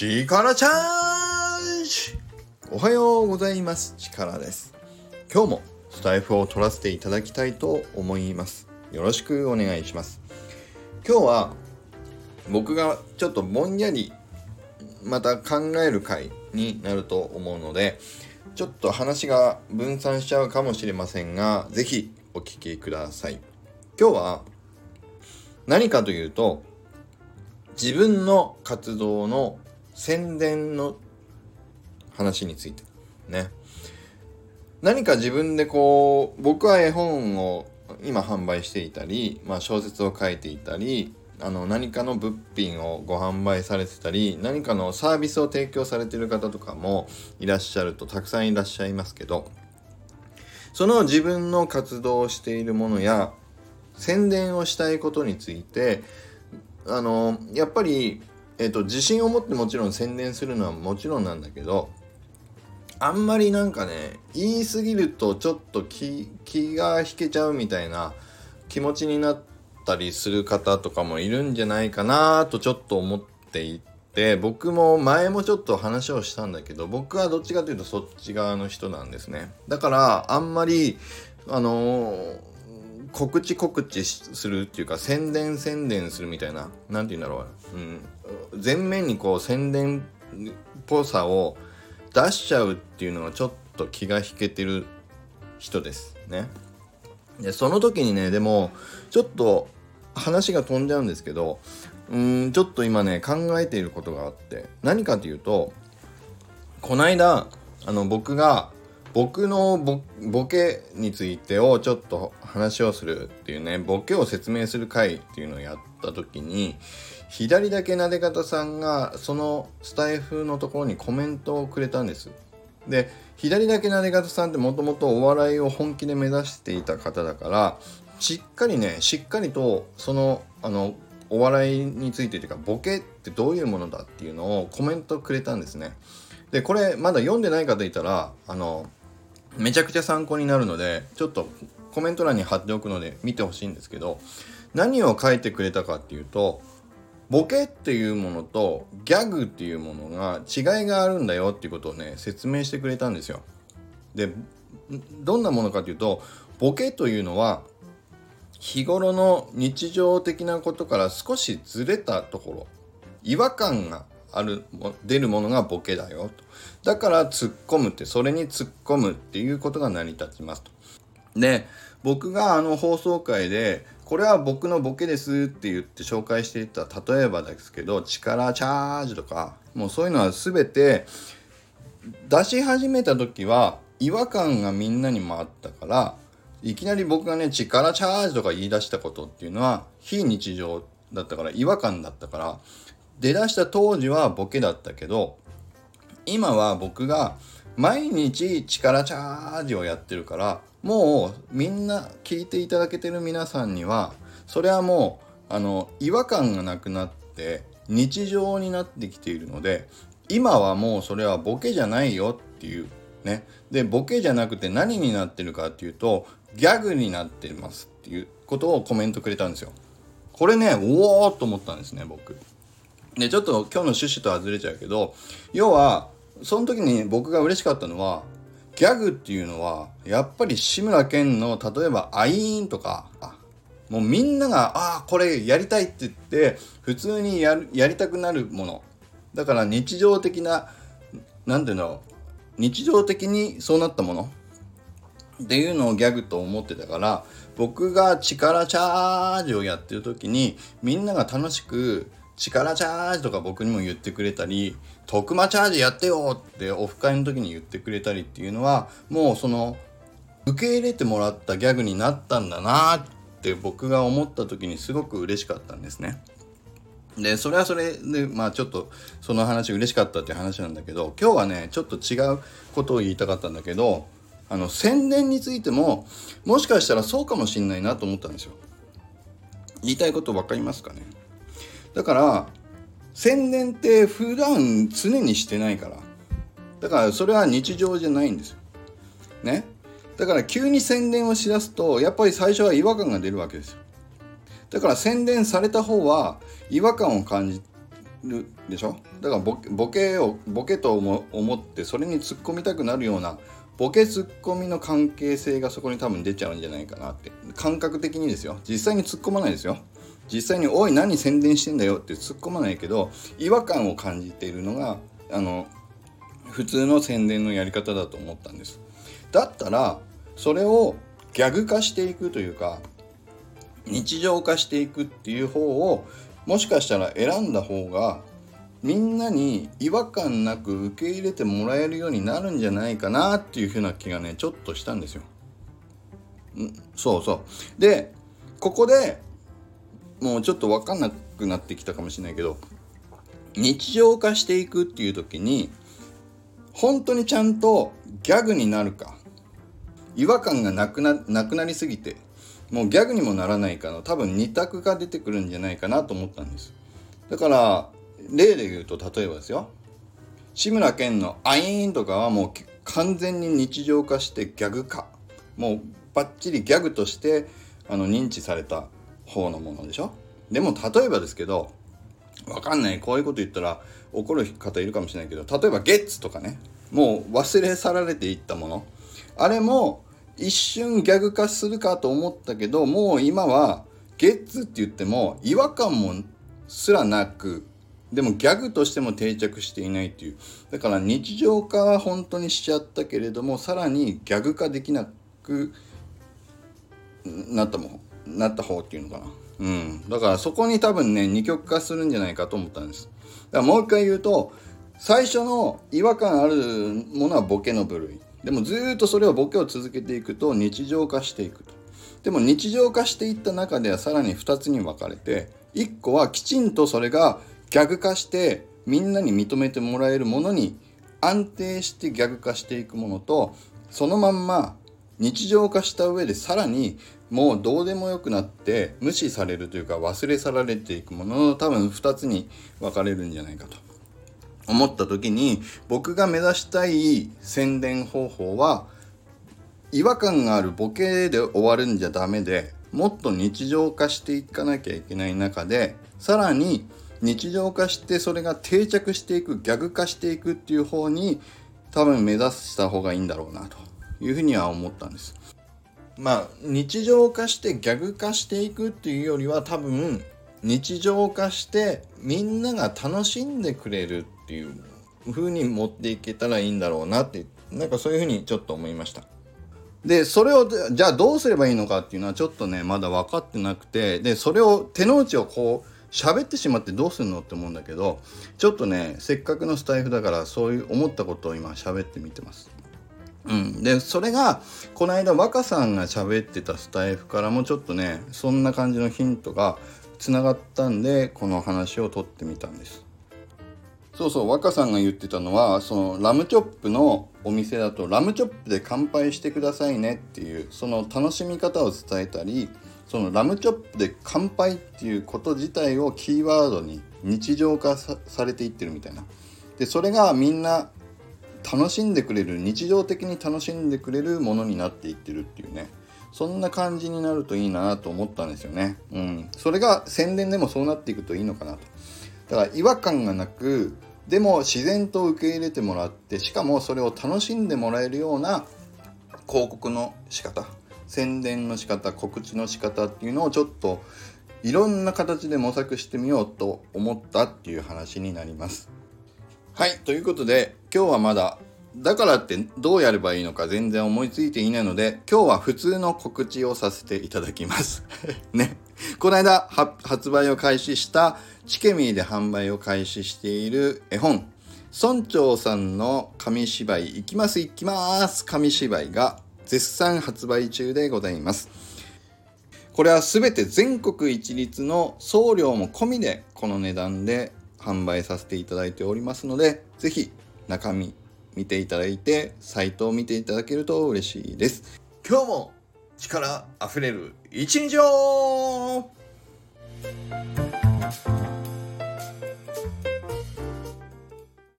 力チャージ。おはようございます。力です。今日もスタイフを取らせていただきたいと思います。よろしくお願いします。今日は僕がちょっとぼんやりまた考える回になると思うのでちょっと話が分散しちゃうかもしれませんが是非お聞きください。今日は何かというと自分の活動の宣伝の話についてね。何か自分でこう僕は絵本を今販売していたり、まあ、小説を書いていたりあの何かの物品をご販売されてたり何かのサービスを提供されてる方とかもいらっしゃるとたくさんいらっしゃいますけどその自分の活動をしているものや宣伝をしたいことについてあのやっぱり、えーと、自信を持ってもちろん宣伝するのはもちろんなんだけどあんまりなんかね言い過ぎるとちょっと気気が引けちゃうみたいな気持ちになったりする方とかもいるんじゃないかなとちょっと思っていて僕も前もちょっと話をしたんだけど僕はどっちかというとそっち側の人なんですね。だからあんまりあのー告知告知するっていうか宣伝宣伝するみたいな何て言うんだろう、うん、全面にこう宣伝っぽさを出しちゃうっていうのはちょっと気が引けてる人ですね。でその時にねでもちょっと話が飛んじゃうんですけどうんちょっと今ね考えていることがあって何かというとこないだあの僕が僕のボケについてをちょっと話をするっていうねボケを説明する回っていうのをやった時に左だけなで方さんがそのスタイフのところにコメントをくれたんです。で左だけなで方さんってもともとお笑いを本気で目指していた方だからしっかりねしっかりとそのあのお笑いについてというかボケってどういうものだっていうのをコメントくれたんですね。でこれまだ読んでない方いたらあのめちゃくちゃ参考になるのでちょっとコメント欄に貼っておくので見てほしいんですけど何を書いてくれたかっていうとボケっていうものとギャグっていうものが違いがあるんだよっていうことをね説明してくれたんですよ。でどんなものかというとボケというのは日頃の日常的なことから少しずれたところ違和感がある出るものがボケだよと。だから突っ込むってそれに突っ込むっていうことが成り立ちますと。で僕があの放送回でこれは僕のボケですって言って紹介していた例えばですけど力チャージとかもうそういうのは全て出し始めた時は違和感がみんなにもあったからいきなり僕がね力チャージとか言い出したことっていうのは非日常だったから違和感だったから出だした当時はボケだったけど今は僕が毎日力チャージをやってるからもうみんな聞いていただけてる皆さんにはそれはもうあの違和感がなくなって日常になってきているので今はもうそれはボケじゃないよっていうね。でボケじゃなくて何になってるかっていうとギャグになってますっていうことをコメントくれたんですよ。これねおおと思ったんですね僕。でちょっと今日の趣旨とはずれちゃうけど要はその時に僕が嬉しかったのはギャグっていうのはやっぱり志村けんの例えば「アイーン」とかもうみんなが「ああこれやりたい」って言って普通にやるやりたくなるもの。だから日常的な何ていうの日常的にそうなったもの。っていうのをギャグと思ってたから僕が力チャージをやってる時にみんなが楽しく力チャージとか僕にも言ってくれたり、徳間チャージやってよってオフ会の時に言ってくれたりっていうのは、もうその、受け入れてもらったギャグになったんだなって僕が思った時にすごく嬉しかったんですね。で、それはそれで、まあちょっとその話嬉しかったって話なんだけど、今日はね、ちょっと違うことを言いたかったんだけど、あの、宣伝についても、もしかしたらそうかもしんないなと思ったんですよ。言いたいこと分かりますかね？だから宣伝って普段常にしてないから。だからそれは日常じゃないんですよ。ね？だから急に宣伝をしだすとやっぱり最初は違和感が出るわけですよ。だから宣伝された方は違和感を感じるでしょ？だからボケをボケと思思ってそれに突っ込みたくなるようなボケツッコミの関係性がそこに多分出ちゃうんじゃないかなって。感覚的にですよ。実際に突っ込まないですよ。実際に「おい何宣伝してんだよ」って突っ込まないけど違和感を感じているのがあの普通の宣伝のやり方だと思ったんですだったらそれをギャグ化していくというか日常化していくっていう方をもしかしたら選んだ方がみんなに違和感なく受け入れてもらえるようになるんじゃないかなっていうふうな気がねちょっとしたんですよ。んそうそうでここでもうちょっと分かんなくなってきたかもしれないけど日常化していくっていう時に本当にちゃんとギャグになるか違和感がなくななくなりすぎてもうギャグにもならないかの多分2択が出てくるんじゃないかなと思ったんです。だから例で言うと例えばですよ志村けんの「アイーン」とかはもう完全に日常化してギャグ化。もうバッチリギャグとしてあの認知された。方のものでしょ？でも例えばですけどわかんない。こういうこと言ったら怒る方いるかもしれないけど例えばゲッツとかね。もう忘れ去られていったもの。あれも一瞬ギャグ化するかと思ったけどもう今はゲッツって言っても違和感もすらなくでもギャグとしても定着していないっていう。だから日常化は本当にしちゃったけれどもさらにギャグ化できなくなったもんなった方っていうのかな。うん。だからそこに多分ね二極化するんじゃないかと思ったんです。だからもう一回言うと最初の違和感あるものはボケの部類。でもずっとそれをボケを続けていくと日常化していくと。でも日常化していった中ではさらに2つに分かれて1個はきちんとそれがギャグ化してみんなに認めてもらえるものに安定してギャグ化していくものとそのまんま日常化した上でさらにもうどうでもよくなって無視されるというか忘れ去られていくものの多分2つに分かれるんじゃないかと。思った時に僕が目指したい宣伝方法は違和感があるボケで終わるんじゃダメでもっと日常化していかなきゃいけない中でさらに日常化してそれが定着していくギャグ化していくっていう方に多分目指した方がいいんだろうなと。いうふうには思ったんです。まあ日常化してギャグ化していくっていうよりは多分日常化してみんなが楽しんでくれるっていう風に持っていけたらいいんだろうなってなんかそういう風にちょっと思いました。でそれをじゃあどうすればいいのかっていうのはちょっとねまだ分かってなくてでそれを手の内をこう喋ってしまってどうするのって思うんだけどちょっとねせっかくのスタイフだからそういう思ったことを今喋ってみてます。うん、でそれがこの間若さんが喋ってたスタイフからもちょっとねそんな感じのヒントがつながったんでこの話を取ってみたんです。そうそう若さんが言ってたのはそのラムチョップのお店だとラムチョップで乾杯してくださいねっていうその楽しみ方を伝えたりそのラムチョップで乾杯っていうこと自体をキーワードに日常化されていってるみたいなでそれがみんな楽しんでくれる日常的に楽しんでくれるものになっていってるっていうね。そんな感じになるといいなと思ったんですよね。うん。それが宣伝でもそうなっていくといいのかなと。だから違和感がなくでも自然と受け入れてもらってしかもそれを楽しんでもらえるような広告の仕方宣伝の仕方告知の仕方っていうのをちょっといろんな形で模索してみようと思ったっていう話になります。はい。ということで今日はまだだからってどうやればいいのか全然思いついていないので今日は普通の告知をさせていただきます。ね。この間発売を開始したチケミーで販売を開始している絵本村長さんの紙芝居「いきますいきます」紙芝居が絶賛発売中でございます。これは全て全国一律の送料も込みでこの値段で販売させていただいておりますので、ぜひ中身見ていただいて、サイトを見ていただけると嬉しいです。今日も力あふれる一日を